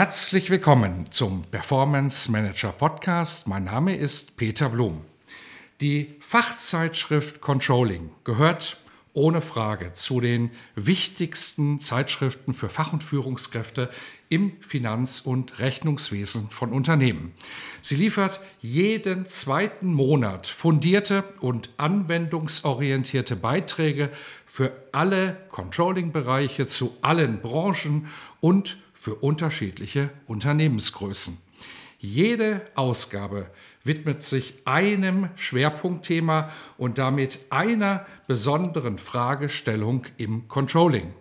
Herzlich willkommen zum Performance Manager Podcast. Mein Name ist Peter Blum. Die Fachzeitschrift Controlling gehört ohne Frage zu den wichtigsten Zeitschriften für Fach- und Führungskräfte im Finanz- und Rechnungswesen von Unternehmen. Sie liefert jeden zweiten Monat fundierte und anwendungsorientierte Beiträge für alle Controlling-Bereiche zu allen Branchen und für unterschiedliche Unternehmensgrößen. Jede Ausgabe widmet sich einem Schwerpunktthema und damit einer besonderen Fragestellung im Controlling.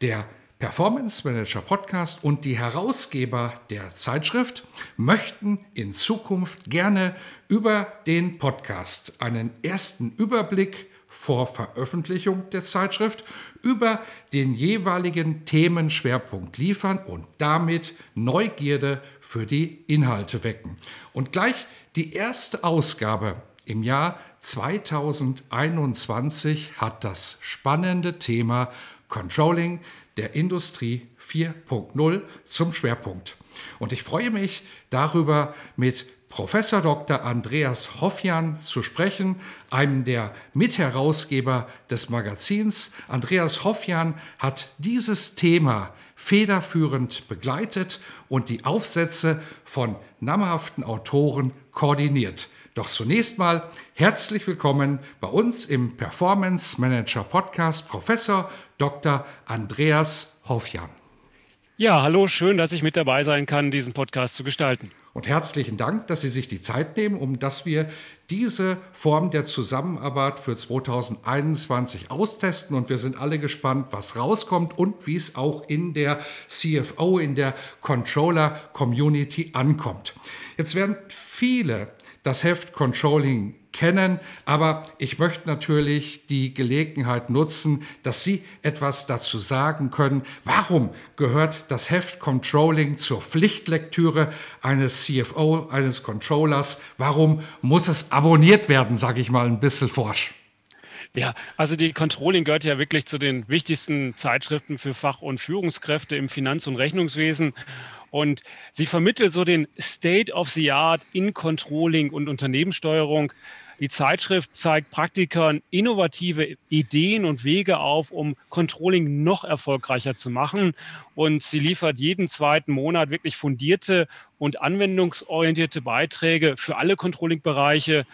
Der Performance Manager Podcast und die Herausgeber der Zeitschrift möchten in Zukunft gerne über den Podcast einen ersten Überblick vor Veröffentlichung der Zeitschrift über den jeweiligen Themenschwerpunkt liefern und damit Neugierde für die Inhalte wecken. Und gleich die erste Ausgabe im Jahr 2021 hat das spannende Thema Controlling der Industrie 4.0 zum Schwerpunkt. Und ich freue mich darüber mit Professor Dr. Andreas Hoffjan zu sprechen, einem der Mitherausgeber des Magazins. Andreas Hoffjan hat dieses Thema federführend begleitet und die Aufsätze von namhaften Autoren koordiniert. Doch zunächst mal herzlich willkommen bei uns im Performance Manager Podcast Professor Dr. Andreas Hoffjan. Ja, hallo, schön, dass ich mit dabei sein kann, diesen Podcast zu gestalten. Und herzlichen Dank, dass Sie sich die Zeit nehmen, um dass wir diese Form der Zusammenarbeit für 2021 austesten. Und wir sind alle gespannt, was rauskommt und wie es auch in der CFO, in der Controller-Community ankommt. Jetzt werden viele das Heft Controlling kennen, aber ich möchte natürlich die Gelegenheit nutzen, dass Sie etwas dazu sagen können. Warum gehört das Heft Controlling zur Pflichtlektüre eines CFO, eines Controllers? Warum muss es abonniert werden, sage ich mal ein bisschen forsch? Ja, also die Controlling gehört ja wirklich zu den wichtigsten Zeitschriften für Fach- und Führungskräfte im Finanz- und Rechnungswesen. Und sie vermittelt so den State of the Art in Controlling und Unternehmenssteuerung. Die Zeitschrift zeigt Praktikern innovative Ideen und Wege auf, um Controlling noch erfolgreicher zu machen. Und sie liefert jeden zweiten Monat wirklich fundierte und anwendungsorientierte Beiträge für alle Controlling-Bereiche.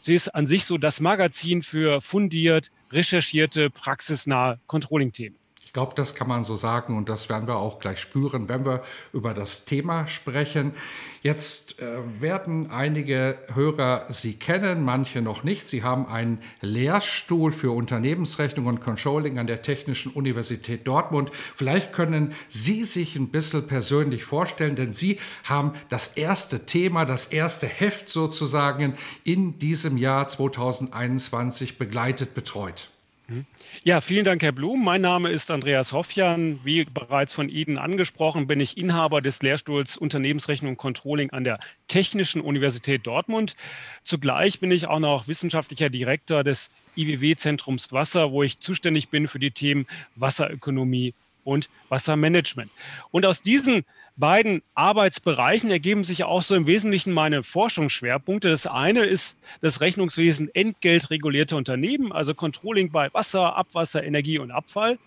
Sie ist an sich so das Magazin für fundiert, recherchierte, praxisnahe Controlling-Themen. Ich glaube, das kann man so sagen und das werden wir auch gleich spüren, wenn wir über das Thema sprechen. Jetzt äh, werden einige Hörer Sie kennen, manche noch nicht. Sie haben einen Lehrstuhl für Unternehmensrechnung und Controlling an der Technischen Universität Dortmund. Vielleicht können Sie sich ein bisschen persönlich vorstellen, denn Sie haben das erste Thema, das erste Heft sozusagen in diesem Jahr 2021 begleitet, betreut. Ja, vielen Dank, Herr Blum. Mein Name ist Andreas Hoffjan. Wie bereits von Ihnen angesprochen, bin ich Inhaber des Lehrstuhls Unternehmensrechnung und Controlling an der Technischen Universität Dortmund. Zugleich bin ich auch noch wissenschaftlicher Direktor des IWW-Zentrums Wasser, wo ich zuständig bin für die Themen Wasserökonomie und Wassermanagement. Und aus diesen beiden Arbeitsbereichen ergeben sich auch so im Wesentlichen meine Forschungsschwerpunkte. Das eine ist das Rechnungswesen entgeltregulierte Unternehmen, also Controlling bei Wasser, Abwasser, Energie und Abfall.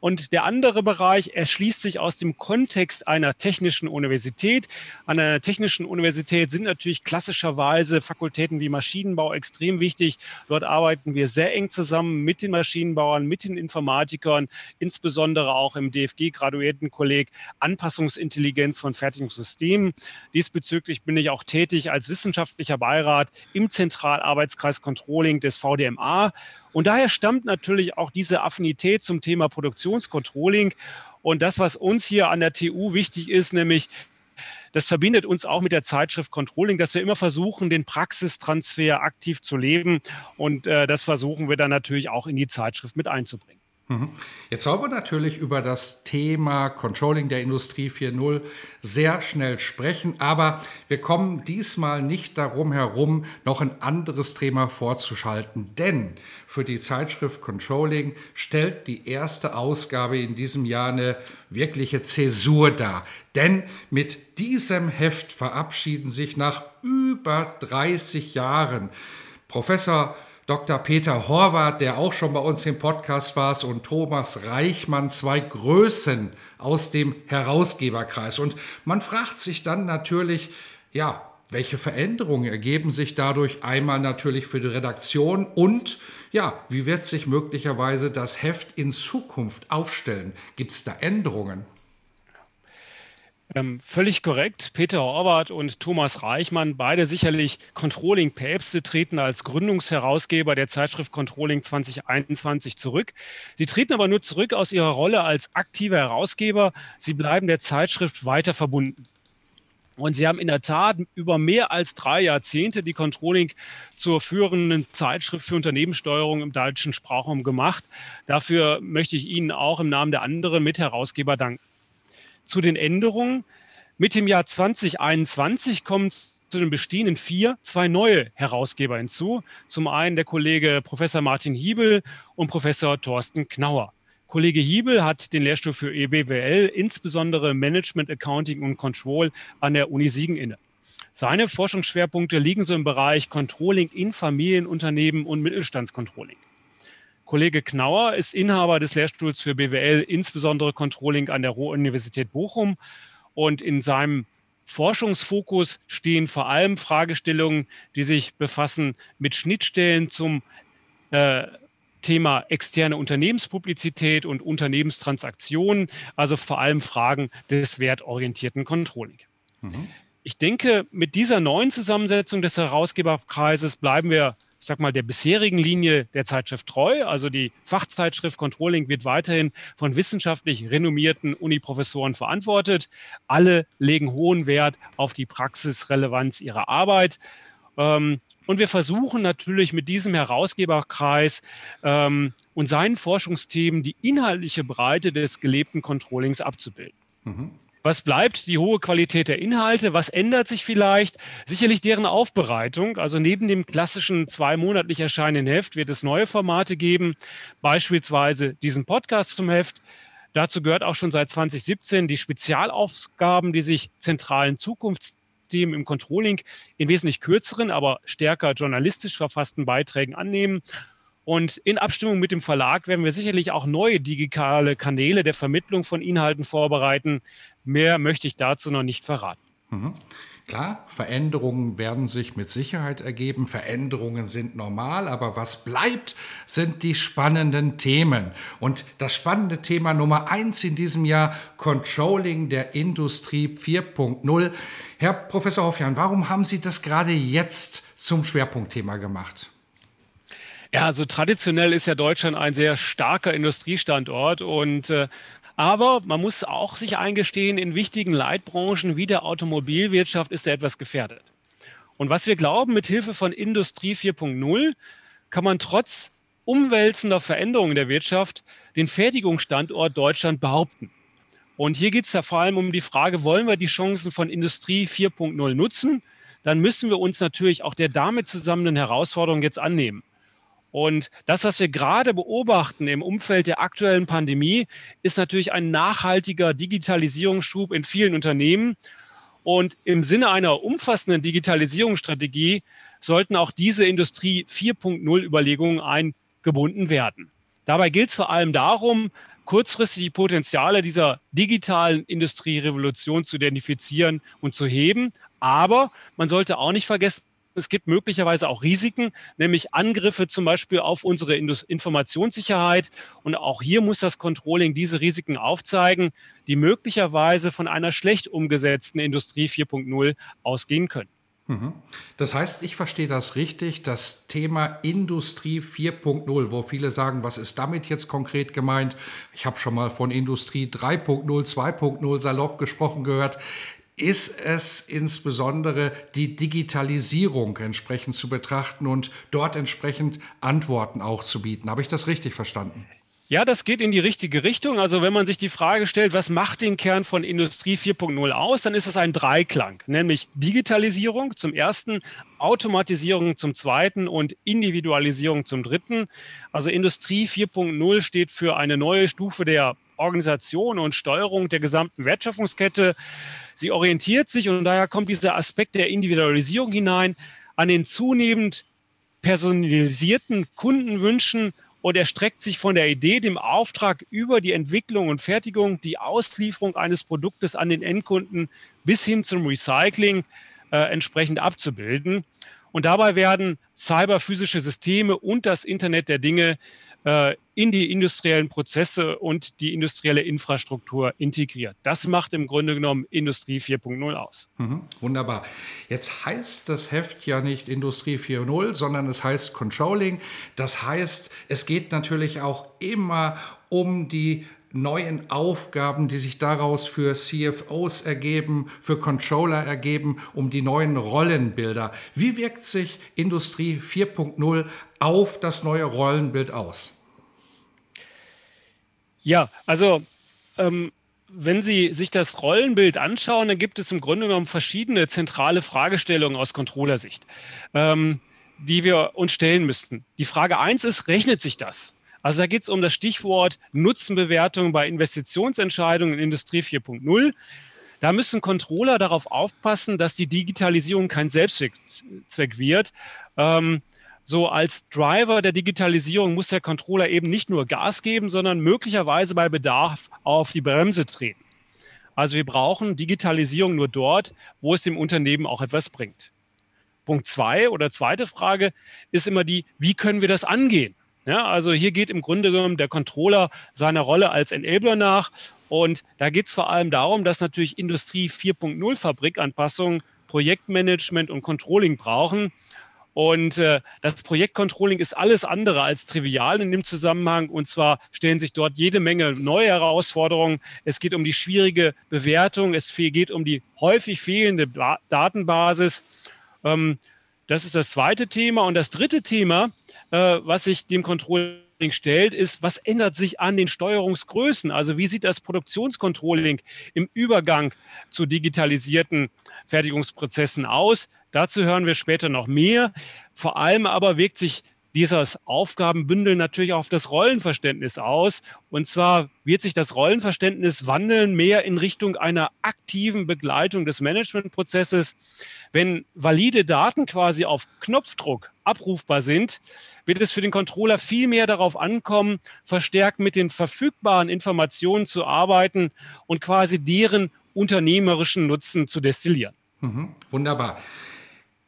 Und der andere Bereich erschließt sich aus dem Kontext einer technischen Universität. An einer technischen Universität sind natürlich klassischerweise Fakultäten wie Maschinenbau extrem wichtig. Dort arbeiten wir sehr eng zusammen mit den Maschinenbauern, mit den Informatikern, insbesondere auch im DFG-Graduiertenkolleg Anpassungsintelligenz von Fertigungssystemen. Diesbezüglich bin ich auch tätig als wissenschaftlicher Beirat im Zentralarbeitskreis Controlling des VDMA Und daher stammt natürlich auch diese Affinität zum Thema Produktionscontrolling. Und das, was uns hier an der TU wichtig ist, nämlich das verbindet uns auch mit der Zeitschrift Controlling, dass wir immer versuchen, den Praxistransfer aktiv zu leben. Und äh, das versuchen wir dann natürlich auch in die Zeitschrift mit einzubringen. Mhm. Jetzt sollen wir natürlich über das Thema Controlling der Industrie 4.0 sehr schnell sprechen, aber wir kommen diesmal nicht darum herum, noch ein anderes Thema vorzuschalten, denn für die Zeitschrift Controlling stellt die erste Ausgabe in diesem Jahr eine wirkliche Zäsur dar. Denn mit diesem Heft verabschieden sich nach über 30 Jahren Professor Dr. Peter Horvath, der auch schon bei uns im Podcast war, und Thomas Reichmann, zwei Größen aus dem Herausgeberkreis. Und man fragt sich dann natürlich, ja, welche Veränderungen ergeben sich dadurch einmal natürlich für die Redaktion und ja, wie wird sich möglicherweise das Heft in Zukunft aufstellen? Gibt es da Änderungen? Ähm, völlig korrekt. Peter Horvath und Thomas Reichmann, beide sicherlich Controlling-Päpste, treten als Gründungsherausgeber der Zeitschrift Controlling 2021 zurück. Sie treten aber nur zurück aus ihrer Rolle als aktiver Herausgeber. Sie bleiben der Zeitschrift weiter verbunden. Und sie haben in der Tat über mehr als drei Jahrzehnte die Controlling zur führenden Zeitschrift für Unternehmenssteuerung im deutschen Sprachraum gemacht. Dafür möchte ich Ihnen auch im Namen der anderen Mitherausgeber danken zu den Änderungen. Mit dem Jahr 2021 kommen zu den bestehenden vier zwei neue Herausgeber hinzu. Zum einen der Kollege Professor Martin Hiebel und Professor Thorsten Knauer. Kollege Hiebel hat den Lehrstuhl für EBWL, insbesondere Management, Accounting und Control an der Uni Siegen inne. Seine Forschungsschwerpunkte liegen so im Bereich Controlling in Familienunternehmen und Mittelstandscontrolling. Kollege Knauer ist Inhaber des Lehrstuhls für BWL, insbesondere Controlling an der Ruhr-Universität Bochum. Und in seinem Forschungsfokus stehen vor allem Fragestellungen, die sich befassen mit Schnittstellen zum äh, Thema externe Unternehmenspublizität und Unternehmenstransaktionen, also vor allem Fragen des wertorientierten Controlling. Mhm. Ich denke, mit dieser neuen Zusammensetzung des Herausgeberkreises bleiben wir ich sag mal, der bisherigen Linie der Zeitschrift treu. Also die Fachzeitschrift Controlling wird weiterhin von wissenschaftlich renommierten Uniprofessoren verantwortet. Alle legen hohen Wert auf die Praxisrelevanz ihrer Arbeit. Ähm, und wir versuchen natürlich mit diesem Herausgeberkreis ähm, und seinen Forschungsthemen die inhaltliche Breite des gelebten Controllings abzubilden. Mhm. Was bleibt? Die hohe Qualität der Inhalte. Was ändert sich vielleicht? Sicherlich deren Aufbereitung. Also neben dem klassischen zweimonatlich erscheinenden Heft wird es neue Formate geben, beispielsweise diesen Podcast zum Heft. Dazu gehört auch schon seit 2017 die Spezialaufgaben, die sich zentralen Zukunftsthemen im Controlling in wesentlich kürzeren, aber stärker journalistisch verfassten Beiträgen annehmen und in Abstimmung mit dem Verlag werden wir sicherlich auch neue digitale Kanäle der Vermittlung von Inhalten vorbereiten. Mehr möchte ich dazu noch nicht verraten. Mhm. Klar, Veränderungen werden sich mit Sicherheit ergeben. Veränderungen sind normal, aber was bleibt, sind die spannenden Themen. Und das spannende Thema Nummer eins in diesem Jahr, Controlling der Industrie 4.0. Herr Professor Hoffjan, warum haben Sie das gerade jetzt zum Schwerpunktthema gemacht? Ja, also traditionell ist ja Deutschland ein sehr starker Industriestandort und äh, aber man muss auch sich eingestehen, in wichtigen Leitbranchen wie der Automobilwirtschaft ist er etwas gefährdet. Und was wir glauben, mit Hilfe von Industrie 4.0 kann man trotz umwälzender Veränderungen der Wirtschaft den Fertigungsstandort Deutschland behaupten. Und hier geht es ja vor allem um die Frage, wollen wir die Chancen von Industrie 4.0 nutzen? Dann müssen wir uns natürlich auch der damit zusammenhängenden Herausforderungen jetzt annehmen. Und das, was wir gerade beobachten im Umfeld der aktuellen Pandemie, ist natürlich ein nachhaltiger Digitalisierungsschub in vielen Unternehmen. Und im Sinne einer umfassenden Digitalisierungsstrategie sollten auch diese Industrie 4.0 Überlegungen eingebunden werden. Dabei gilt es vor allem darum, kurzfristig die Potenziale dieser digitalen Industrierevolution zu identifizieren und zu heben. Aber man sollte auch nicht vergessen, es gibt möglicherweise auch Risiken, nämlich Angriffe zum Beispiel auf unsere Informationssicherheit. Und auch hier muss das Controlling diese Risiken aufzeigen, die möglicherweise von einer schlecht umgesetzten Industrie 4.0 ausgehen können. Mhm. Das heißt, ich verstehe das richtig, das Thema Industrie 4.0, wo viele sagen, was ist damit jetzt konkret gemeint? Ich habe schon mal von Industrie 3.0, 2.0 salopp gesprochen gehört. Ist es insbesondere die Digitalisierung entsprechend zu betrachten und dort entsprechend Antworten auch zu bieten? Habe ich das richtig verstanden? Ja, das geht in die richtige Richtung. Also wenn man sich die Frage stellt, was macht den Kern von Industrie 4.0 aus, dann ist es ein Dreiklang, nämlich Digitalisierung zum ersten, Automatisierung zum zweiten und Individualisierung zum dritten. Also Industrie 4.0 steht für eine neue Stufe der Organisation und Steuerung der gesamten Wertschöpfungskette. Sie orientiert sich und daher kommt dieser Aspekt der Individualisierung hinein an den zunehmend personalisierten Kundenwünschen und er streckt sich von der Idee, dem Auftrag über die Entwicklung und Fertigung, die Auslieferung eines Produktes an den Endkunden bis hin zum Recycling äh, entsprechend abzubilden. Und dabei werden cyberphysische Systeme und das Internet der Dinge äh, in die industriellen Prozesse und die industrielle Infrastruktur integriert. Das macht im Grunde genommen Industrie 4.0 aus. Mhm, wunderbar. Jetzt heißt das Heft ja nicht Industrie 4.0, sondern es heißt Controlling. Das heißt, es geht natürlich auch immer um die neuen Aufgaben, die sich daraus für CFOs ergeben, für Controller ergeben, um die neuen Rollenbilder. Wie wirkt sich Industrie 4.0 auf das neue Rollenbild aus? Ja, also ähm, wenn Sie sich das Rollenbild anschauen, dann gibt es im Grunde genommen verschiedene zentrale Fragestellungen aus Controllersicht, ähm, die wir uns stellen müssten. Die Frage eins ist, rechnet sich das? Also da geht es um das Stichwort Nutzenbewertung bei Investitionsentscheidungen in Industrie 4.0. Da müssen Controller darauf aufpassen, dass die Digitalisierung kein Selbstzweck wird. Ähm, so als Driver der Digitalisierung muss der Controller eben nicht nur Gas geben, sondern möglicherweise bei Bedarf auf die Bremse treten. Also wir brauchen Digitalisierung nur dort, wo es dem Unternehmen auch etwas bringt. Punkt zwei oder zweite Frage ist immer die, wie können wir das angehen? Ja, also hier geht im Grunde genommen der Controller seiner Rolle als Enabler nach. Und da geht es vor allem darum, dass natürlich Industrie 4.0 Fabrikanpassungen Projektmanagement und Controlling brauchen. Und äh, das Projektcontrolling ist alles andere als trivial in dem Zusammenhang. Und zwar stellen sich dort jede Menge neue Herausforderungen. Es geht um die schwierige Bewertung. Es geht um die häufig fehlende ba Datenbasis. Ähm, das ist das zweite Thema. Und das dritte Thema, äh, was sich dem Controlling stellt, ist, was ändert sich an den Steuerungsgrößen? Also wie sieht das Produktionscontrolling im Übergang zu digitalisierten Fertigungsprozessen aus? Dazu hören wir später noch mehr. Vor allem aber wirkt sich dieses Aufgabenbündel natürlich auf das Rollenverständnis aus. Und zwar wird sich das Rollenverständnis wandeln mehr in Richtung einer aktiven Begleitung des Managementprozesses. Wenn valide Daten quasi auf Knopfdruck abrufbar sind, wird es für den Controller viel mehr darauf ankommen, verstärkt mit den verfügbaren Informationen zu arbeiten und quasi deren unternehmerischen Nutzen zu destillieren. Mhm, wunderbar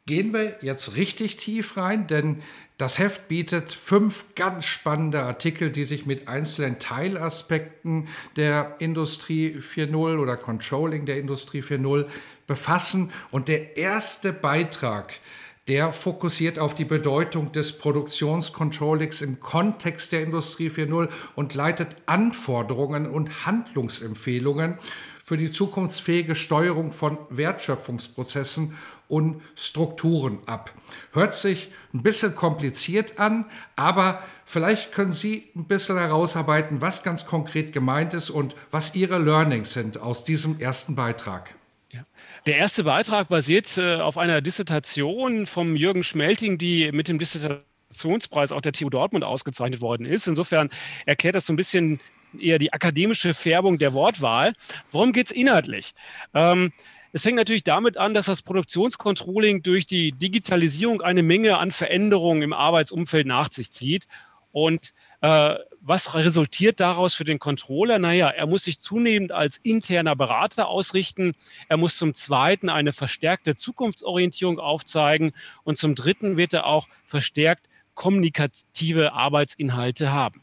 gehen wir jetzt richtig tief rein, denn das Heft bietet fünf ganz spannende Artikel, die sich mit einzelnen Teilaspekten der Industrie 4.0 oder Controlling der Industrie 4.0 befassen. Und der erste Beitrag, der fokussiert auf die Bedeutung des Produktionscontrollings im Kontext der Industrie 4.0 und leitet Anforderungen und Handlungsempfehlungen für die zukunftsfähige Steuerung von Wertschöpfungsprozessen und Strukturen ab. Hört sich ein bisschen kompliziert an, aber vielleicht können Sie ein bisschen herausarbeiten, was ganz konkret gemeint ist und was Ihre Learnings sind aus diesem ersten Beitrag. Ja. Der erste Beitrag basiert äh, auf einer Dissertation vom Jürgen Schmelting, die mit dem Dissertationspreis auch der TU Dortmund ausgezeichnet worden ist. Insofern erklärt das so ein bisschen eher die akademische Färbung der Wortwahl. Worum geht es inhaltlich? Ähm, es fängt natürlich damit an, dass das Produktionscontrolling durch die Digitalisierung eine Menge an Veränderungen im Arbeitsumfeld nach sich zieht. Und äh, was resultiert daraus für den Controller? Naja, er muss sich zunehmend als interner Berater ausrichten. Er muss zum Zweiten eine verstärkte Zukunftsorientierung aufzeigen. Und zum Dritten wird er auch verstärkt kommunikative Arbeitsinhalte haben.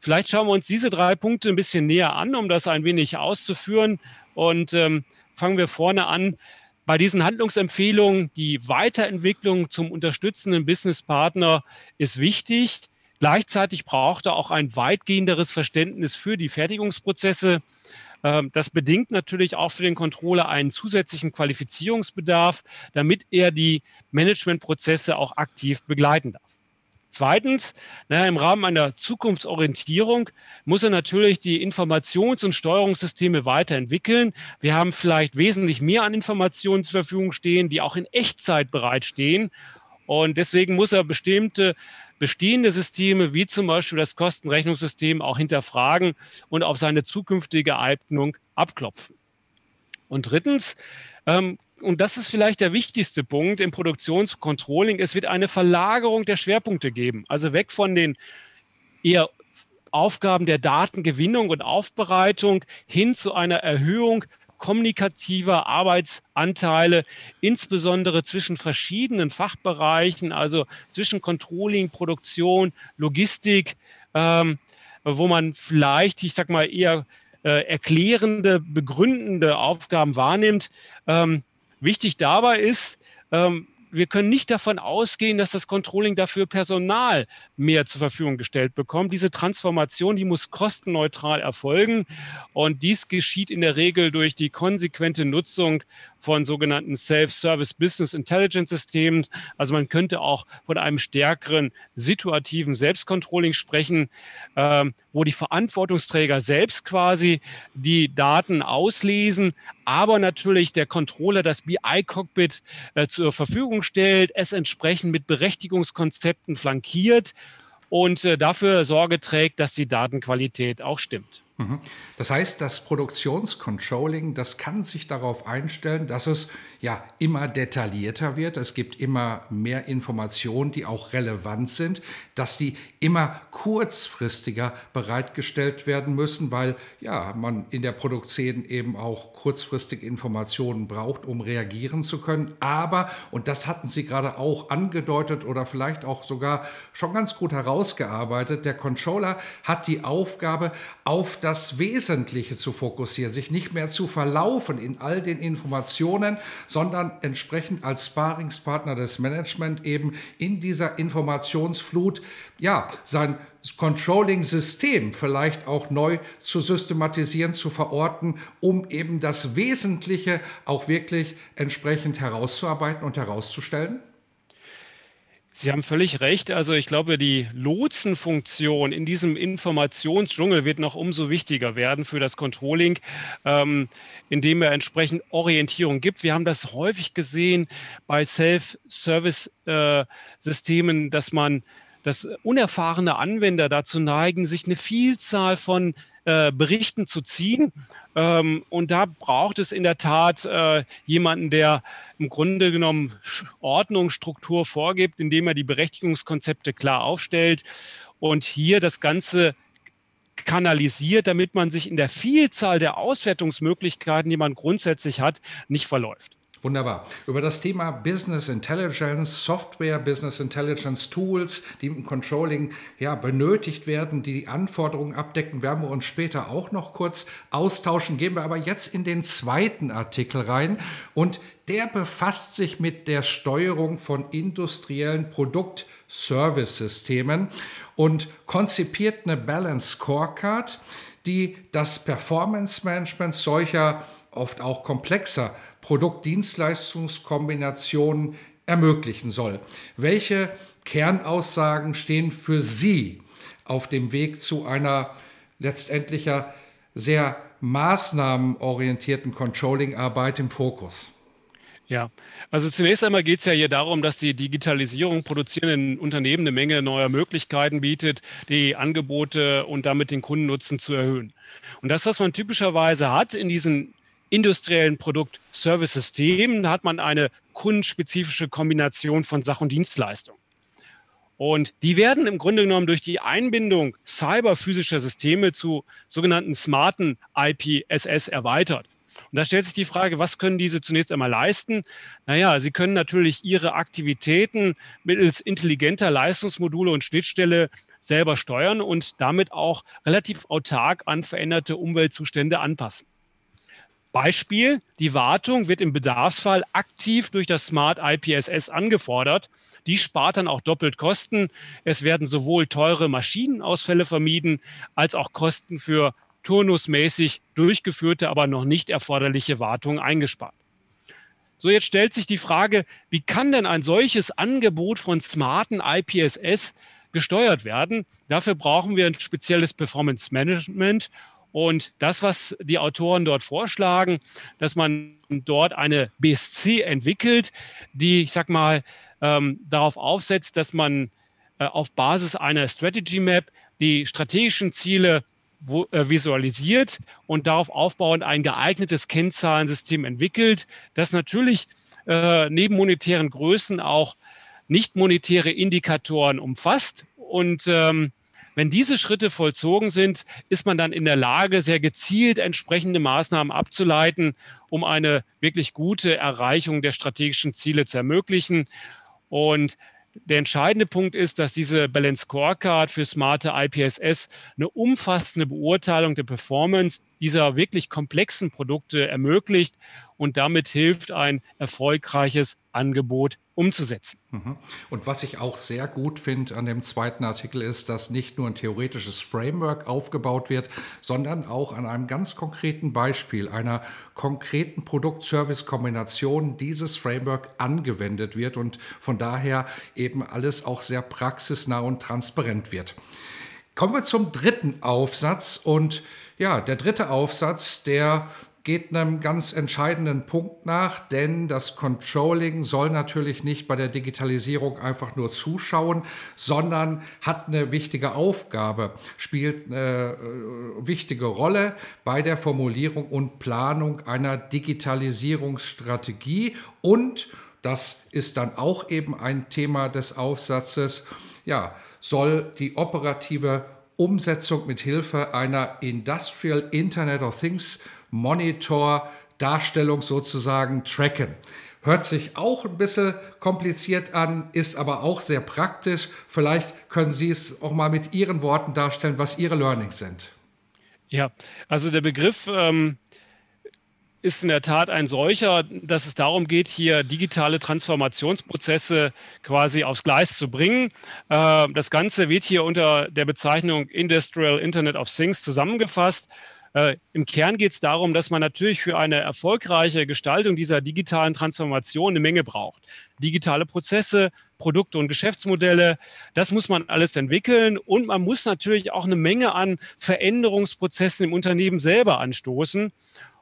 Vielleicht schauen wir uns diese drei Punkte ein bisschen näher an, um das ein wenig auszuführen. Und ähm, fangen wir vorne an. bei diesen Handlungsempfehlungen, die Weiterentwicklung zum unterstützenden Businesspartner ist wichtig. Gleichzeitig braucht er auch ein weitgehenderes Verständnis für die Fertigungsprozesse. Ähm, das bedingt natürlich auch für den Controller einen zusätzlichen Qualifizierungsbedarf, damit er die Managementprozesse auch aktiv begleiten darf. Zweitens, na, im Rahmen einer Zukunftsorientierung muss er natürlich die Informations- und Steuerungssysteme weiterentwickeln. Wir haben vielleicht wesentlich mehr an Informationen zur Verfügung stehen, die auch in Echtzeit bereitstehen. Und deswegen muss er bestimmte bestehende Systeme, wie zum Beispiel das Kostenrechnungssystem, auch hinterfragen und auf seine zukünftige Eignung abklopfen. Und drittens, ähm, und das ist vielleicht der wichtigste Punkt im Produktionscontrolling, es wird eine Verlagerung der Schwerpunkte geben. Also weg von den eher Aufgaben der Datengewinnung und Aufbereitung hin zu einer Erhöhung kommunikativer Arbeitsanteile, insbesondere zwischen verschiedenen Fachbereichen, also zwischen Controlling, Produktion, Logistik, ähm, wo man vielleicht, ich sag mal, eher äh, erklärende, begründende Aufgaben wahrnimmt. Ähm, Wichtig dabei ist, ähm, wir können nicht davon ausgehen, dass das Controlling dafür Personal mehr zur Verfügung gestellt bekommt. Diese Transformation, die muss kostenneutral erfolgen. Und dies geschieht in der Regel durch die konsequente Nutzung von sogenannten Self-Service Business Intelligence Systemen. Also man könnte auch von einem stärkeren situativen Selbstcontrolling sprechen, äh, wo die Verantwortungsträger selbst quasi die Daten auslesen, aber natürlich der Controller das BI-Cockpit äh, zur Verfügung stellt, es entsprechend mit Berechtigungskonzepten flankiert und äh, dafür Sorge trägt, dass die Datenqualität auch stimmt. Mhm. Das heißt, das Produktionscontrolling, das kann sich darauf einstellen, dass es ja immer detaillierter wird. Es gibt immer mehr Informationen, die auch relevant sind, dass die immer kurzfristiger bereitgestellt werden müssen, weil ja, man in der Produktion eben auch kurzfristig Informationen braucht, um reagieren zu können. Aber, und das hatten Sie gerade auch angedeutet oder vielleicht auch sogar schon ganz gut herausgearbeitet, der Controller hat die Aufgabe, auf das Wesentliche zu fokussieren, sich nicht mehr zu verlaufen in all den Informationen, sondern entsprechend als Sparingspartner des Management eben in dieser Informationsflut, ja, sein Controlling-System vielleicht auch neu zu systematisieren, zu verorten, um eben das Wesentliche auch wirklich entsprechend herauszuarbeiten und herauszustellen? Sie haben völlig recht. Also ich glaube, die Lotsenfunktion in diesem Informationsdschungel wird noch umso wichtiger werden für das Controlling, ähm, indem er entsprechend Orientierung gibt. Wir haben das häufig gesehen bei Self-Service-Systemen, äh, dass man dass unerfahrene Anwender dazu neigen, sich eine Vielzahl von äh, Berichten zu ziehen. Ähm, und da braucht es in der Tat äh, jemanden, der im Grunde genommen Ordnung, Struktur vorgibt, indem er die Berechtigungskonzepte klar aufstellt und hier das Ganze kanalisiert, damit man sich in der Vielzahl der Auswertungsmöglichkeiten, die man grundsätzlich hat, nicht verläuft. Wunderbar. Über das Thema Business Intelligence, Software, Business Intelligence Tools, die im Controlling ja, benötigt werden, die die Anforderungen abdecken, werden wir uns später auch noch kurz austauschen. Gehen wir aber jetzt in den zweiten Artikel rein und der befasst sich mit der Steuerung von industriellen Produkt-Service-Systemen und konzipiert eine Balance Scorecard, die das Performance Management solcher oft auch komplexer Produkt-Dienstleistungskombinationen ermöglichen soll. Welche Kernaussagen stehen für Sie auf dem Weg zu einer letztendlicher sehr maßnahmenorientierten Controlling-Arbeit im Fokus? Ja, also zunächst einmal geht es ja hier darum, dass die Digitalisierung produzierenden Unternehmen eine Menge neuer Möglichkeiten bietet, die Angebote und damit den Kundennutzen zu erhöhen. Und das, was man typischerweise hat in diesen industriellen Produkt-Service-Systemen hat man eine kundenspezifische Kombination von Sach- und Dienstleistung. Und die werden im Grunde genommen durch die Einbindung cyberphysischer Systeme zu sogenannten smarten IPSS erweitert. Und da stellt sich die Frage, was können diese zunächst einmal leisten? Naja, sie können natürlich ihre Aktivitäten mittels intelligenter Leistungsmodule und Schnittstelle selber steuern und damit auch relativ autark an veränderte Umweltzustände anpassen. Beispiel, die Wartung wird im Bedarfsfall aktiv durch das Smart IPSS angefordert. Die spart dann auch doppelt Kosten. Es werden sowohl teure Maschinenausfälle vermieden, als auch Kosten für turnusmäßig durchgeführte, aber noch nicht erforderliche Wartung eingespart. So, jetzt stellt sich die Frage, wie kann denn ein solches Angebot von smarten IPSS gesteuert werden? Dafür brauchen wir ein spezielles Performance Management und das, was die Autoren dort vorschlagen, dass man dort eine BSC entwickelt, die, ich sag mal, ähm, darauf aufsetzt, dass man äh, auf Basis einer Strategy Map die strategischen Ziele wo, äh, visualisiert und darauf aufbauend ein geeignetes Kennzahlensystem entwickelt, das natürlich äh, neben monetären Größen auch nicht monetäre Indikatoren umfasst und ähm, wenn diese Schritte vollzogen sind, ist man dann in der Lage, sehr gezielt entsprechende Maßnahmen abzuleiten, um eine wirklich gute Erreichung der strategischen Ziele zu ermöglichen. Und der entscheidende Punkt ist, dass diese Balance Scorecard für smarte IPSS eine umfassende Beurteilung der Performance dieser wirklich komplexen Produkte ermöglicht und damit hilft, ein erfolgreiches Angebot umzusetzen. Mhm. Und was ich auch sehr gut finde an dem zweiten Artikel ist, dass nicht nur ein theoretisches Framework aufgebaut wird, sondern auch an einem ganz konkreten Beispiel einer konkreten Produkt-Service-Kombination dieses Framework angewendet wird und von daher eben alles auch sehr praxisnah und transparent wird. Kommen wir zum dritten Aufsatz und ja, der dritte Aufsatz, der geht einem ganz entscheidenden Punkt nach, denn das Controlling soll natürlich nicht bei der Digitalisierung einfach nur zuschauen, sondern hat eine wichtige Aufgabe, spielt eine äh, wichtige Rolle bei der Formulierung und Planung einer Digitalisierungsstrategie. Und das ist dann auch eben ein Thema des Aufsatzes, ja, soll die operative Umsetzung mit Hilfe einer Industrial Internet of Things Monitor, Darstellung sozusagen tracken. Hört sich auch ein bisschen kompliziert an, ist aber auch sehr praktisch. Vielleicht können Sie es auch mal mit Ihren Worten darstellen, was Ihre Learnings sind. Ja, also der Begriff ähm, ist in der Tat ein solcher, dass es darum geht, hier digitale Transformationsprozesse quasi aufs Gleis zu bringen. Äh, das Ganze wird hier unter der Bezeichnung Industrial Internet of Things zusammengefasst. Äh, Im Kern geht es darum, dass man natürlich für eine erfolgreiche Gestaltung dieser digitalen Transformation eine Menge braucht. Digitale Prozesse, Produkte und Geschäftsmodelle, das muss man alles entwickeln und man muss natürlich auch eine Menge an Veränderungsprozessen im Unternehmen selber anstoßen.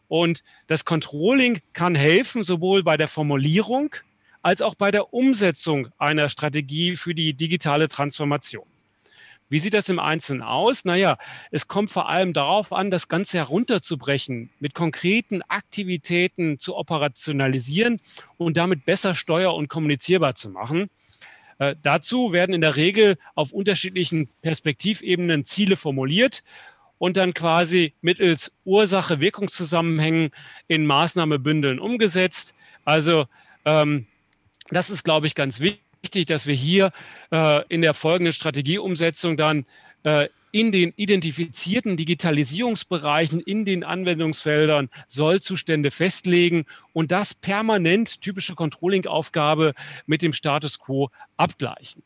Und das Controlling kann helfen, sowohl bei der Formulierung als auch bei der Umsetzung einer Strategie für die digitale Transformation. Wie sieht das im Einzelnen aus? Naja, es kommt vor allem darauf an, das Ganze herunterzubrechen, mit konkreten Aktivitäten zu operationalisieren und damit besser steuer- und kommunizierbar zu machen. Äh, dazu werden in der Regel auf unterschiedlichen Perspektivebenen Ziele formuliert und dann quasi mittels Ursache-Wirkungszusammenhängen in Maßnahmebündeln umgesetzt. Also ähm, das ist, glaube ich, ganz wichtig dass wir hier äh, in der folgenden Strategieumsetzung dann äh, in den identifizierten Digitalisierungsbereichen, in den Anwendungsfeldern Sollzustände festlegen und das permanent typische Controlling-Aufgabe mit dem Status quo abgleichen.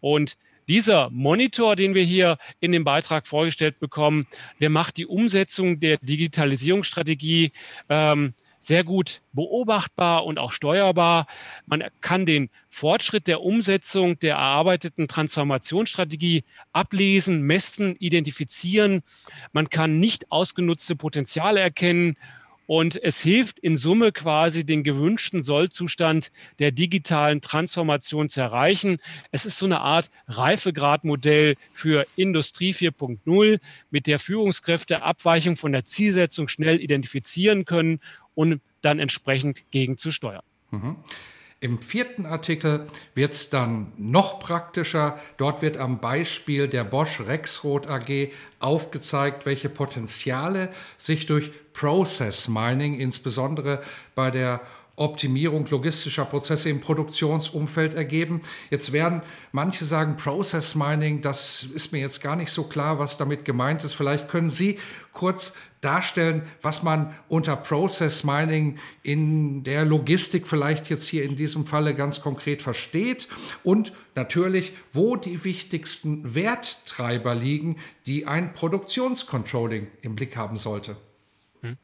Und dieser Monitor, den wir hier in dem Beitrag vorgestellt bekommen, der macht die Umsetzung der Digitalisierungsstrategie ähm, sehr gut beobachtbar und auch steuerbar. Man kann den Fortschritt der Umsetzung der erarbeiteten Transformationsstrategie ablesen, messen, identifizieren. Man kann nicht ausgenutzte Potenziale erkennen und es hilft in Summe quasi den gewünschten Sollzustand der digitalen Transformation zu erreichen. Es ist so eine Art Reifegradmodell für Industrie 4.0, mit der Führungskräfte Abweichung von der Zielsetzung schnell identifizieren können und dann entsprechend gegenzusteuern. Mhm. Im vierten Artikel wird es dann noch praktischer. Dort wird am Beispiel der Bosch Rexroth AG aufgezeigt, welche Potenziale sich durch Process Mining, insbesondere bei der Optimierung logistischer Prozesse im Produktionsumfeld ergeben. Jetzt werden manche sagen, Process Mining, das ist mir jetzt gar nicht so klar, was damit gemeint ist. Vielleicht können Sie kurz darstellen, was man unter Process Mining in der Logistik vielleicht jetzt hier in diesem Falle ganz konkret versteht und natürlich, wo die wichtigsten Werttreiber liegen, die ein Produktionscontrolling im Blick haben sollte. Hm.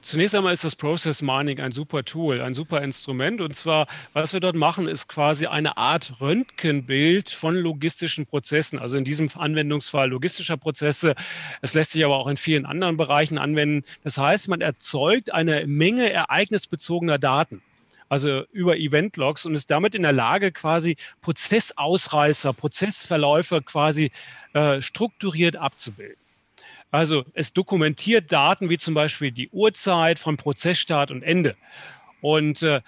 Zunächst einmal ist das Process Mining ein super Tool, ein super Instrument. Und zwar, was wir dort machen, ist quasi eine Art Röntgenbild von logistischen Prozessen. Also in diesem Anwendungsfall logistischer Prozesse. Es lässt sich aber auch in vielen anderen Bereichen anwenden. Das heißt, man erzeugt eine Menge ereignisbezogener Daten also über Event-Logs und ist damit in der Lage, quasi Prozessausreißer, Prozessverläufe quasi äh, strukturiert abzubilden. Also es dokumentiert Daten wie zum Beispiel die Uhrzeit von Prozessstart und Ende. Und äh,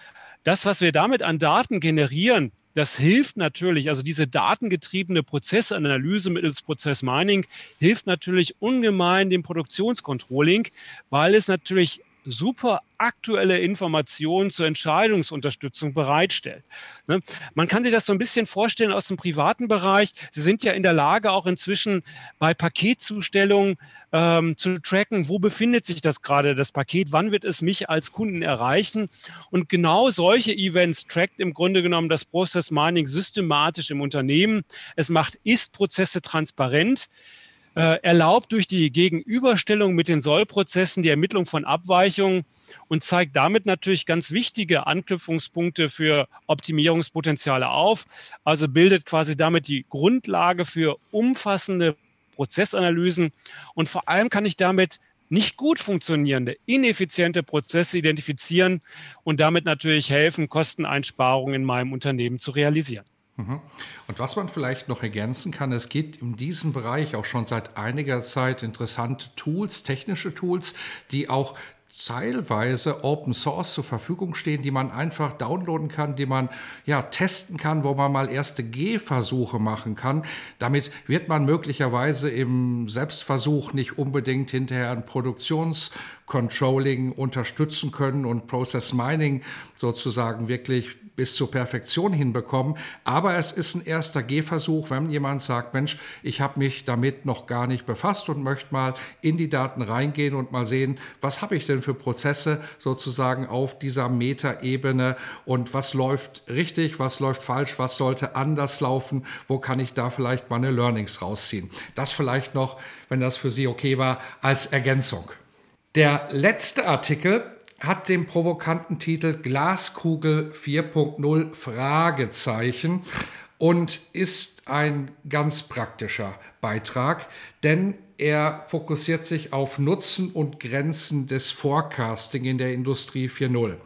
das, was wir damit an Daten generieren, das hilft natürlich, also diese datengetriebene Prozessanalyse mittels Prozessmining hilft natürlich ungemein dem Produktionscontrolling, weil es natürlich super aktuelle Informationen zur Entscheidungsunterstützung bereitstellt. Ne? Man kann sich das so ein bisschen vorstellen aus dem privaten Bereich. Sie sind ja in der Lage, auch inzwischen bei Paketzustellungen ähm, zu tracken, wo befindet sich das gerade, das Paket, wann wird es mich als Kunden erreichen. Und genau solche Events trackt im Grunde genommen das Process Mining systematisch im Unternehmen. Es macht Ist-Prozesse transparent. Äh, erlaubt durch die Gegenüberstellung mit den Sollprozessen die Ermittlung von Abweichungen und zeigt damit natürlich ganz wichtige Anknüpfungspunkte für Optimierungspotenziale auf. Also bildet quasi damit die Grundlage für umfassende Prozessanalysen und vor allem kann ich damit nicht gut funktionierende, ineffiziente Prozesse identifizieren und damit natürlich helfen, Kosteneinsparungen in meinem Unternehmen zu realisieren. Mhm. Und was man vielleicht noch ergänzen kann, es gibt in diesem Bereich auch schon seit einiger Zeit interessante Tools, technische Tools, die auch teilweise Open Source zur Verfügung stehen, die man einfach downloaden kann, die man ja testen kann, wo man mal erste Gehversuche machen kann. Damit wird man möglicherweise im Selbstversuch nicht unbedingt hinterher ein Produktionscontrolling unterstützen können und Process Mining sozusagen wirklich bis zur Perfektion hinbekommen. Aber es ist ein erster Gehversuch, wenn jemand sagt, Mensch, ich habe mich damit noch gar nicht befasst und möchte mal in die Daten reingehen und mal sehen, was habe ich denn für Prozesse sozusagen auf dieser Metaebene und was läuft richtig, was läuft falsch, was sollte anders laufen, wo kann ich da vielleicht meine Learnings rausziehen. Das vielleicht noch, wenn das für Sie okay war, als Ergänzung. Der letzte Artikel hat den provokanten Titel Glaskugel 4.0 Fragezeichen und ist ein ganz praktischer Beitrag, denn er fokussiert sich auf Nutzen und Grenzen des Forecasting in der Industrie 4.0.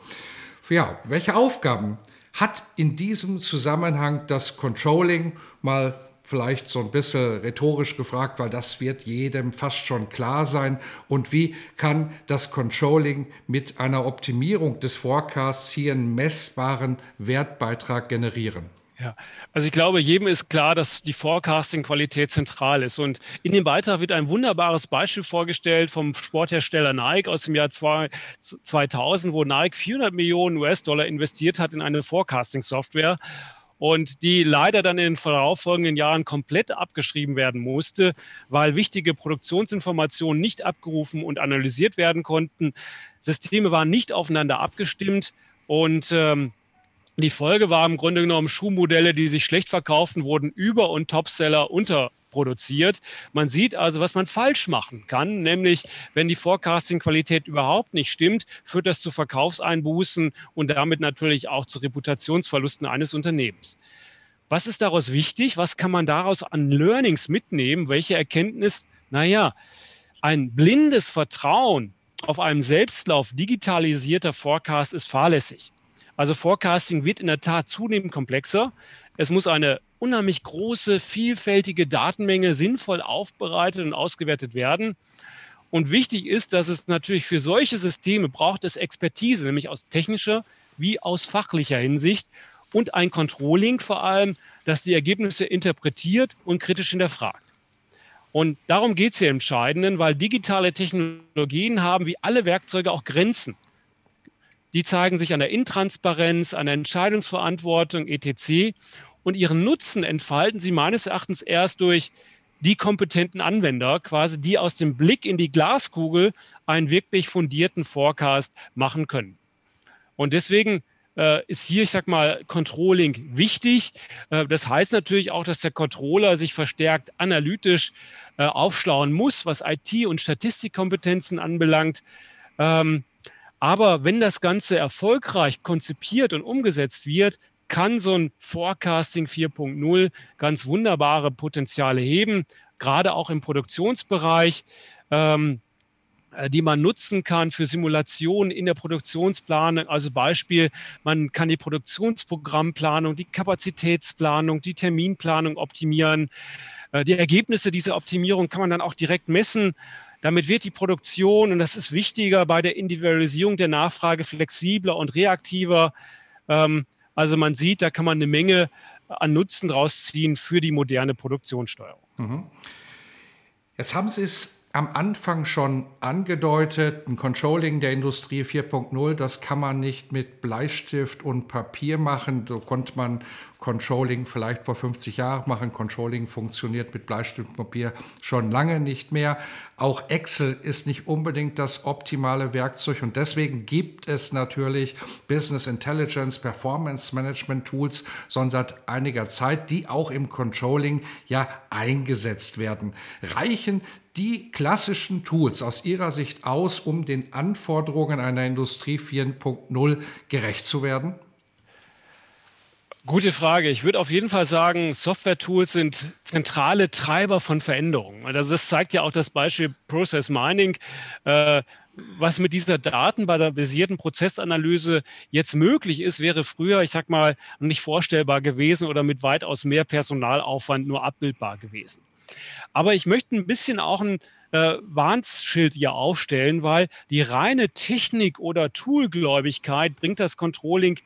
Ja, welche Aufgaben hat in diesem Zusammenhang das Controlling mal vielleicht so ein bisschen rhetorisch gefragt, weil das wird jedem fast schon klar sein. Und wie kann das Controlling mit einer Optimierung des Forecasts hier einen messbaren Wertbeitrag generieren? Ja, also ich glaube, jedem ist klar, dass die Forecasting-Qualität zentral ist. Und in dem Beitrag wird ein wunderbares Beispiel vorgestellt vom Sporthersteller Nike aus dem Jahr 2000, wo Nike 400 Millionen US-Dollar investiert hat in eine Forecasting-Software und die leider dann in den darauffolgenden Jahren komplett abgeschrieben werden musste, weil wichtige Produktionsinformationen nicht abgerufen und analysiert werden konnten. Systeme waren nicht aufeinander abgestimmt und ähm, die Folge war im Grunde genommen Schuhmodelle, die sich schlecht verkaufen, wurden über- und Topseller unter produziert. Man sieht also, was man falsch machen kann, nämlich wenn die Forecasting-Qualität überhaupt nicht stimmt, führt das zu Verkaufseinbußen und damit natürlich auch zu Reputationsverlusten eines Unternehmens. Was ist daraus wichtig? Was kann man daraus an Learnings mitnehmen? Welche Erkenntnis? Naja, ein blindes Vertrauen auf einem Selbstlauf digitalisierter Forecast ist fahrlässig. Also Forecasting wird in der Tat zunehmend komplexer. Es muss eine unheimlich große, vielfältige Datenmenge sinnvoll aufbereitet und ausgewertet werden. Und wichtig ist, dass es natürlich für solche Systeme braucht es Expertise, nämlich aus technischer wie aus fachlicher Hinsicht und ein Controlling vor allem, das die Ergebnisse interpretiert und kritisch hinterfragt. Und darum geht es hier im Entscheidenden, weil digitale Technologien haben wie alle Werkzeuge auch Grenzen. die zeigen sich an der Intransparenz, an der Entscheidungsverantwortung, etc. Und ihren Nutzen entfalten sie meines Erachtens erst durch die kompetenten Anwender, quasi die aus dem Blick in die Glaskugel einen wirklich fundierten Forecast machen können. Und deswegen äh, ist hier, ich sag mal, Controlling wichtig. Äh, das heißt natürlich auch, dass der Controller sich verstärkt analytisch äh, aufschlauen muss, was IT- und Statistikkompetenzen anbelangt. Ähm, aber wenn das Ganze erfolgreich konzipiert und umgesetzt wird, kann so ein Forecasting 4.0 ganz wunderbare Potenziale heben, gerade auch im Produktionsbereich. Ähm, äh, die man nutzen kann für Simulationen in der Produktionsplanung. Also Beispiel, man kann die Produktionsprogrammplanung, die Kapazitätsplanung, die Terminplanung optimieren. Äh, die Ergebnisse dieser Optimierung kann man dann auch direkt messen. Damit wird die Produktion, und das ist wichtiger bei der Individualisierung der Nachfrage, flexibler und reaktiver. Ähm, also man sieht, da kann man eine Menge an Nutzen draus ziehen für die moderne Produktionssteuerung. Mhm. Jetzt haben Sie es am Anfang schon angedeutet, ein Controlling der Industrie 4.0, das kann man nicht mit Bleistift und Papier machen. So konnte man Controlling vielleicht vor 50 Jahren machen. Controlling funktioniert mit Bleistift und Papier schon lange nicht mehr. Auch Excel ist nicht unbedingt das optimale Werkzeug und deswegen gibt es natürlich Business Intelligence, Performance Management Tools schon seit einiger Zeit, die auch im Controlling ja eingesetzt werden. Reichen die klassischen Tools aus Ihrer Sicht aus, um den Anforderungen einer Industrie 4.0 gerecht zu werden? Gute Frage. Ich würde auf jeden Fall sagen, Software-Tools sind zentrale Treiber von Veränderungen. Also das zeigt ja auch das Beispiel Process Mining. Äh, was mit dieser Daten bei der basierten Prozessanalyse jetzt möglich ist, wäre früher, ich sag mal, nicht vorstellbar gewesen oder mit weitaus mehr Personalaufwand nur abbildbar gewesen. Aber ich möchte ein bisschen auch ein äh, Warnschild hier aufstellen, weil die reine Technik oder Toolgläubigkeit bringt das Controlling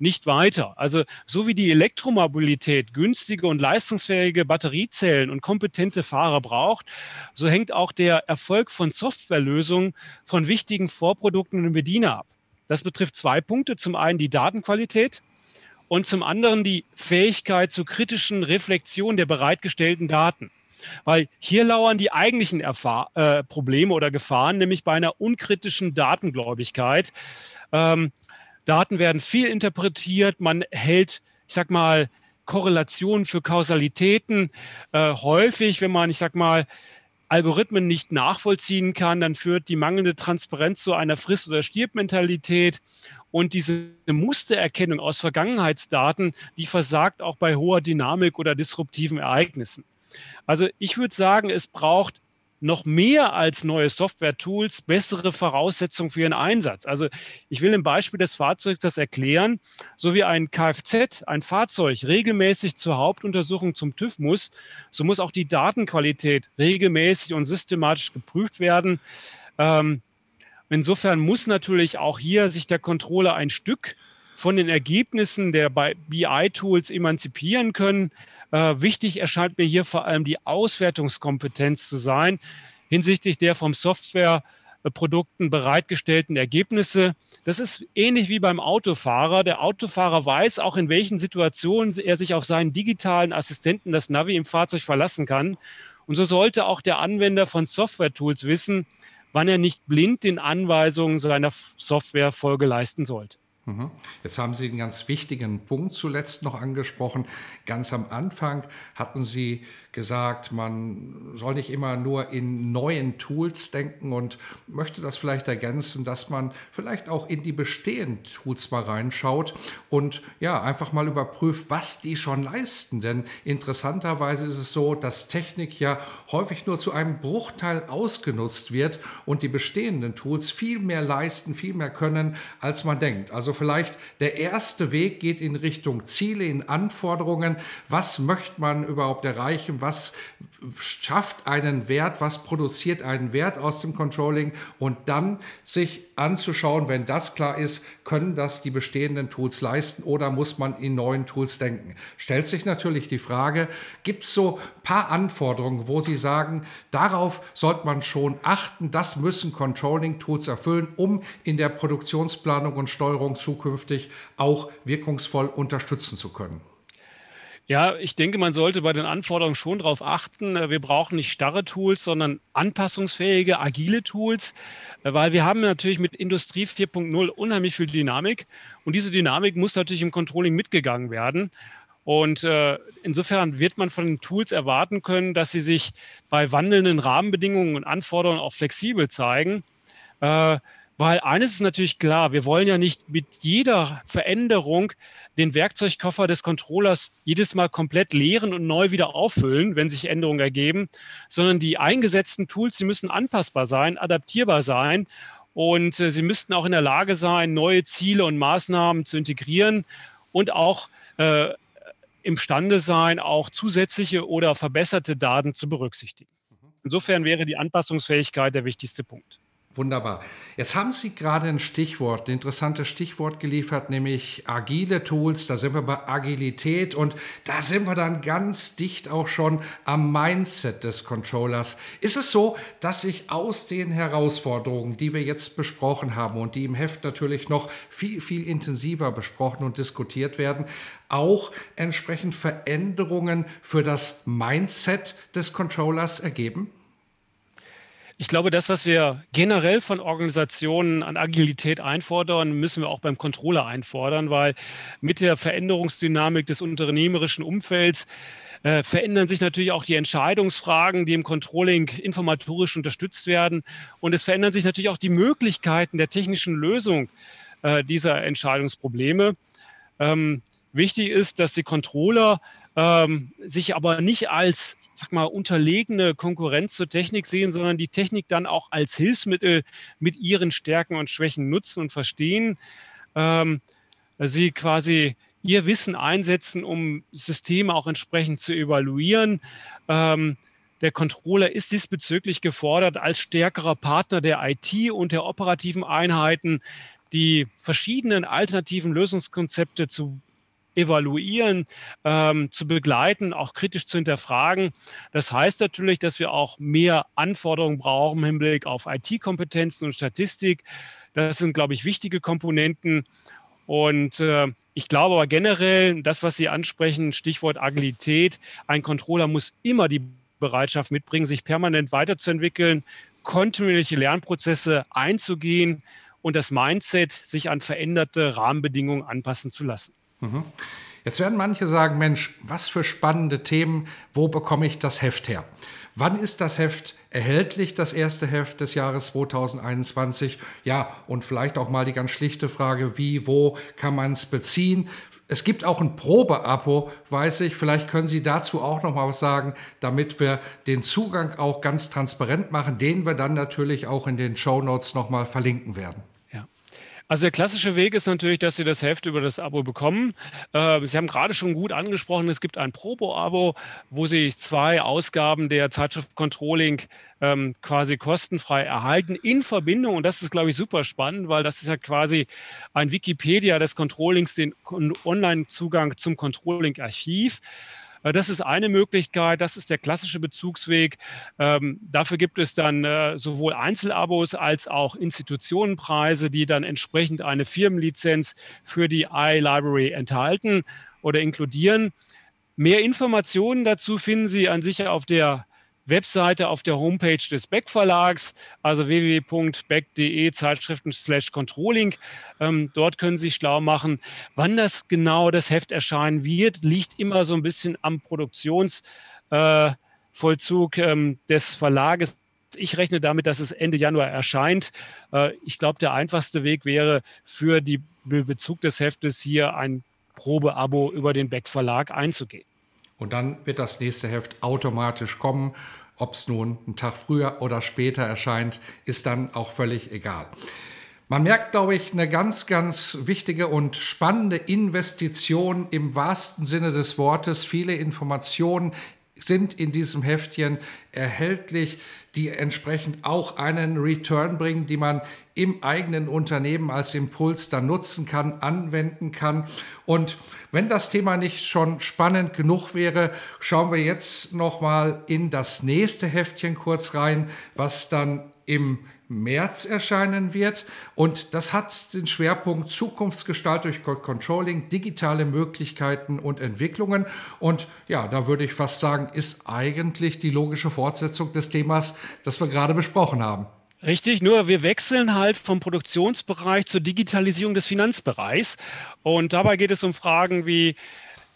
nicht weiter. Also so wie die Elektromobilität günstige und leistungsfähige Batteriezellen und kompetente Fahrer braucht, so hängt auch der Erfolg von Softwarelösungen von wichtigen Vorprodukten und Bediener ab. Das betrifft zwei Punkte. Zum einen die Datenqualität und zum anderen die Fähigkeit zur kritischen Reflexion der bereitgestellten Daten. Weil hier lauern die eigentlichen Erfahr äh, Probleme oder Gefahren, nämlich bei einer unkritischen Datengläubigkeit. Ähm, Daten werden viel interpretiert, man hält, ich sag mal, Korrelationen für Kausalitäten. Äh, häufig, wenn man, ich sag mal, Algorithmen nicht nachvollziehen kann, dann führt die mangelnde Transparenz zu einer Frist- oder Stirb-Mentalität. Und diese Mustererkennung aus Vergangenheitsdaten, die versagt auch bei hoher Dynamik oder disruptiven Ereignissen. Also ich würde sagen, es braucht noch mehr als neue Software-Tools bessere Voraussetzungen für ihren Einsatz. Also ich will im Beispiel des Fahrzeugs das erklären, so wie ein Kfz, ein Fahrzeug regelmäßig zur Hauptuntersuchung zum TÜV muss, so muss auch die Datenqualität regelmäßig und systematisch geprüft werden. Ähm, insofern muss natürlich auch hier sich der Controller ein Stück von den Ergebnissen der BI-Tools emanzipieren können. Äh, wichtig erscheint mir hier vor allem die Auswertungskompetenz zu sein hinsichtlich der vom Softwareprodukten bereitgestellten Ergebnisse. Das ist ähnlich wie beim Autofahrer. Der Autofahrer weiß auch, in welchen Situationen er sich auf seinen digitalen Assistenten, das Navi im Fahrzeug verlassen kann. Und so sollte auch der Anwender von Software-Tools wissen, wann er nicht blind den Anweisungen seiner Software Folge leisten sollte. Mhm. Jetzt haben Sie einen ganz wichtigen Punkt zuletzt noch angesprochen. Ganz am Anfang hatten Sie gesagt, man soll nicht immer nur in neuen Tools denken und möchte das vielleicht ergänzen, dass man vielleicht auch in die bestehenden Tools mal reinschaut und ja, einfach mal überprüft, was die schon leisten. Denn interessanterweise ist es so, dass Technik ja häufig nur zu einem Bruchteil ausgenutzt wird und die bestehenden Tools viel mehr leisten, viel mehr können, als man denkt. Also vielleicht der erste Weg geht in Richtung Ziele, in Anforderungen. Was möchte man überhaupt erreichen? was schafft einen Wert, was produziert einen Wert aus dem Controlling und dann sich anzuschauen, wenn das klar ist, können das die bestehenden Tools leisten oder muss man in neuen Tools denken. Stellt sich natürlich die Frage, gibt es so ein paar Anforderungen, wo Sie sagen, darauf sollte man schon achten, das müssen Controlling-Tools erfüllen, um in der Produktionsplanung und Steuerung zukünftig auch wirkungsvoll unterstützen zu können? Ja, ich denke, man sollte bei den Anforderungen schon darauf achten. Äh, wir brauchen nicht starre Tools, sondern anpassungsfähige, agile Tools, äh, weil wir haben natürlich mit Industrie 4.0 unheimlich viel Dynamik und diese Dynamik muss natürlich im Controlling mitgegangen werden. Und äh, insofern wird man von den Tools erwarten können, dass sie sich bei wandelnden Rahmenbedingungen und Anforderungen auch flexibel zeigen. Äh, weil eines ist natürlich klar, wir wollen ja nicht mit jeder Veränderung den Werkzeugkoffer des Controllers jedes Mal komplett leeren und neu wieder auffüllen, wenn sich Änderungen ergeben, sondern die eingesetzten Tools, die müssen anpassbar sein, adaptierbar sein und äh, sie müssten auch in der Lage sein, neue Ziele und Maßnahmen zu integrieren und auch äh, imstande sein, auch zusätzliche oder verbesserte Daten zu berücksichtigen. Insofern wäre die Anpassungsfähigkeit der wichtigste Punkt. Wunderbar. Jetzt haben Sie gerade ein Stichwort, ein interessantes Stichwort geliefert, nämlich agile Tools. Da sind wir bei Agilität und da sind wir dann ganz dicht auch schon am Mindset des Controllers. Ist es so, dass sich aus den Herausforderungen, die wir jetzt besprochen haben und die im Heft natürlich noch viel, viel intensiver besprochen und diskutiert werden, auch entsprechend Veränderungen für das Mindset des Controllers ergeben? Ich glaube, das, was wir generell von Organisationen an Agilität einfordern, müssen wir auch beim Controller einfordern, weil mit der Veränderungsdynamik des unternehmerischen Umfelds äh, verändern sich natürlich auch die Entscheidungsfragen, die im Controlling informatorisch unterstützt werden. Und es verändern sich natürlich auch die Möglichkeiten der technischen Lösung äh, dieser Entscheidungsprobleme. Ähm, wichtig ist, dass die Controller ähm, sich aber nicht als sag mal, unterlegene Konkurrenz zur Technik sehen, sondern die Technik dann auch als Hilfsmittel mit ihren Stärken und Schwächen nutzen und verstehen. Ähm, sie quasi ihr Wissen einsetzen, um Systeme auch entsprechend zu evaluieren. Ähm, der Controller ist diesbezüglich gefordert, als stärkerer Partner der IT und der operativen Einheiten die verschiedenen alternativen Lösungskonzepte zu evaluieren, ähm, zu begleiten, auch kritisch zu hinterfragen. Das heißt natürlich, dass wir auch mehr Anforderungen brauchen im Hinblick auf IT-Kompetenzen und Statistik. Das sind, glaube ich, wichtige Komponenten. Und äh, ich glaube aber generell, das, was Sie ansprechen, Stichwort Agilität, ein Controller muss immer die Bereitschaft mitbringen, sich permanent weiterzuentwickeln, kontinuierliche Lernprozesse einzugehen und das Mindset, sich an veränderte Rahmenbedingungen anpassen zu lassen. Mhm. Jetzt werden manche sagen, Mensch, was für spannende Themen, wo bekomme ich das Heft her? Wann ist das Heft erhältlich, das erste Heft des Jahres 2021? Ja, und vielleicht auch mal die ganz schlichte Frage, wie, wo kann man es beziehen? Es gibt auch ein Probeabo, weiß ich. Vielleicht können Sie dazu auch noch mal was sagen, damit wir den Zugang auch ganz transparent machen, den wir dann natürlich auch in den Show Notes noch mal verlinken werden. Also der klassische Weg ist natürlich, dass Sie das Heft über das Abo bekommen. Äh, Sie haben gerade schon gut angesprochen, es gibt ein Probo-Abo, wo Sie zwei Ausgaben der Zeitschrift Controlling ähm, quasi kostenfrei erhalten in Verbindung. Und das ist, glaube ich, super spannend, weil das ist ja quasi ein Wikipedia des Controllings, den Online-Zugang zum Controlling-Archiv. Äh, das ist eine Möglichkeit, das ist der klassische Bezugsweg. Ähm, dafür gibt es dann äh, sowohl Einzelabos als auch Institutionenpreise, die dann entsprechend eine Firmenlizenz für die iLibrary enthalten oder inkludieren. Mehr Informationen dazu finden Sie an sich auf der Webseite auf der Homepage des Beck Verlags, also www.beck.de Zeitschriften slash Controlling. Ähm, dort können Sie schlau machen. Wann das genau das Heft erscheinen wird, liegt immer so ein bisschen am Produktionsvollzug äh, ähm, des Verlages. Ich rechne damit, dass es Ende Januar erscheint. Äh, ich glaube, der einfachste Weg wäre für den Bezug des Heftes hier ein Probeabo über den Beck Verlag einzugehen. Und dann wird das nächste Heft automatisch kommen. Ob es nun einen Tag früher oder später erscheint, ist dann auch völlig egal. Man merkt, glaube ich, eine ganz, ganz wichtige und spannende Investition im wahrsten Sinne des Wortes. Viele Informationen sind in diesem Heftchen erhältlich, die entsprechend auch einen Return bringen, die man im eigenen Unternehmen als Impuls dann nutzen kann, anwenden kann. Und wenn das Thema nicht schon spannend genug wäre, schauen wir jetzt noch mal in das nächste Heftchen kurz rein, was dann im März erscheinen wird. Und das hat den Schwerpunkt Zukunftsgestalt durch Controlling, digitale Möglichkeiten und Entwicklungen. Und ja, da würde ich fast sagen, ist eigentlich die logische Fortsetzung des Themas, das wir gerade besprochen haben. Richtig, nur wir wechseln halt vom Produktionsbereich zur Digitalisierung des Finanzbereichs. Und dabei geht es um Fragen wie,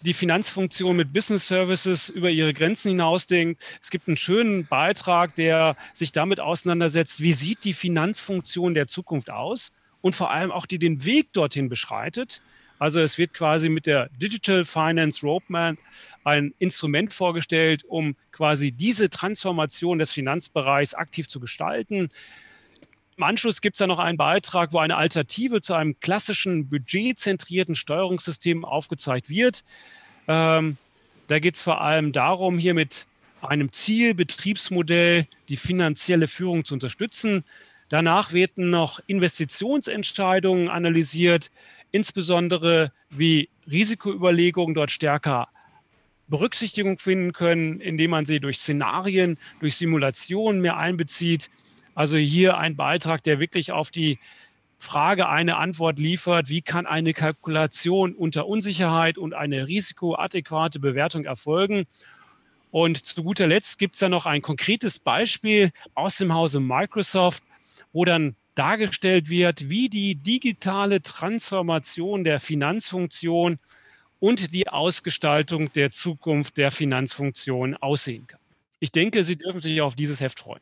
die Finanzfunktion mit Business Services über ihre Grenzen hinausdenkt. Es gibt einen schönen Beitrag, der sich damit auseinandersetzt, wie sieht die Finanzfunktion der Zukunft aus und vor allem auch die den Weg dorthin beschreitet. Also es wird quasi mit der Digital Finance Roadmap ein Instrument vorgestellt, um quasi diese Transformation des Finanzbereichs aktiv zu gestalten. Im Anschluss gibt es da noch einen Beitrag, wo eine Alternative zu einem klassischen budgetzentrierten Steuerungssystem aufgezeigt wird. Ähm, da geht es vor allem darum, hier mit einem Ziel, Betriebsmodell die finanzielle Führung zu unterstützen. Danach werden noch Investitionsentscheidungen analysiert, insbesondere wie Risikoüberlegungen dort stärker Berücksichtigung finden können, indem man sie durch Szenarien, durch Simulationen mehr einbezieht. Also hier ein Beitrag, der wirklich auf die Frage eine Antwort liefert, wie kann eine Kalkulation unter Unsicherheit und eine risikoadäquate Bewertung erfolgen. Und zu guter Letzt gibt es da noch ein konkretes Beispiel aus dem Hause Microsoft, wo dann dargestellt wird, wie die digitale Transformation der Finanzfunktion und die Ausgestaltung der Zukunft der Finanzfunktion aussehen kann. Ich denke, Sie dürfen sich auf dieses Heft freuen.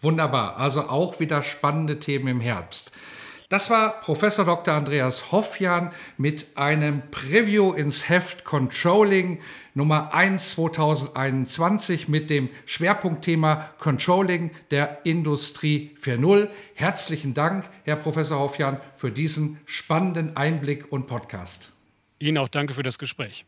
Wunderbar, also auch wieder spannende Themen im Herbst. Das war Professor Dr. Andreas Hoffjan mit einem Preview ins Heft Controlling Nummer 1 2021 mit dem Schwerpunktthema Controlling der Industrie 4.0. Herzlichen Dank, Herr Professor Hoffjan, für diesen spannenden Einblick und Podcast. Ihnen auch danke für das Gespräch.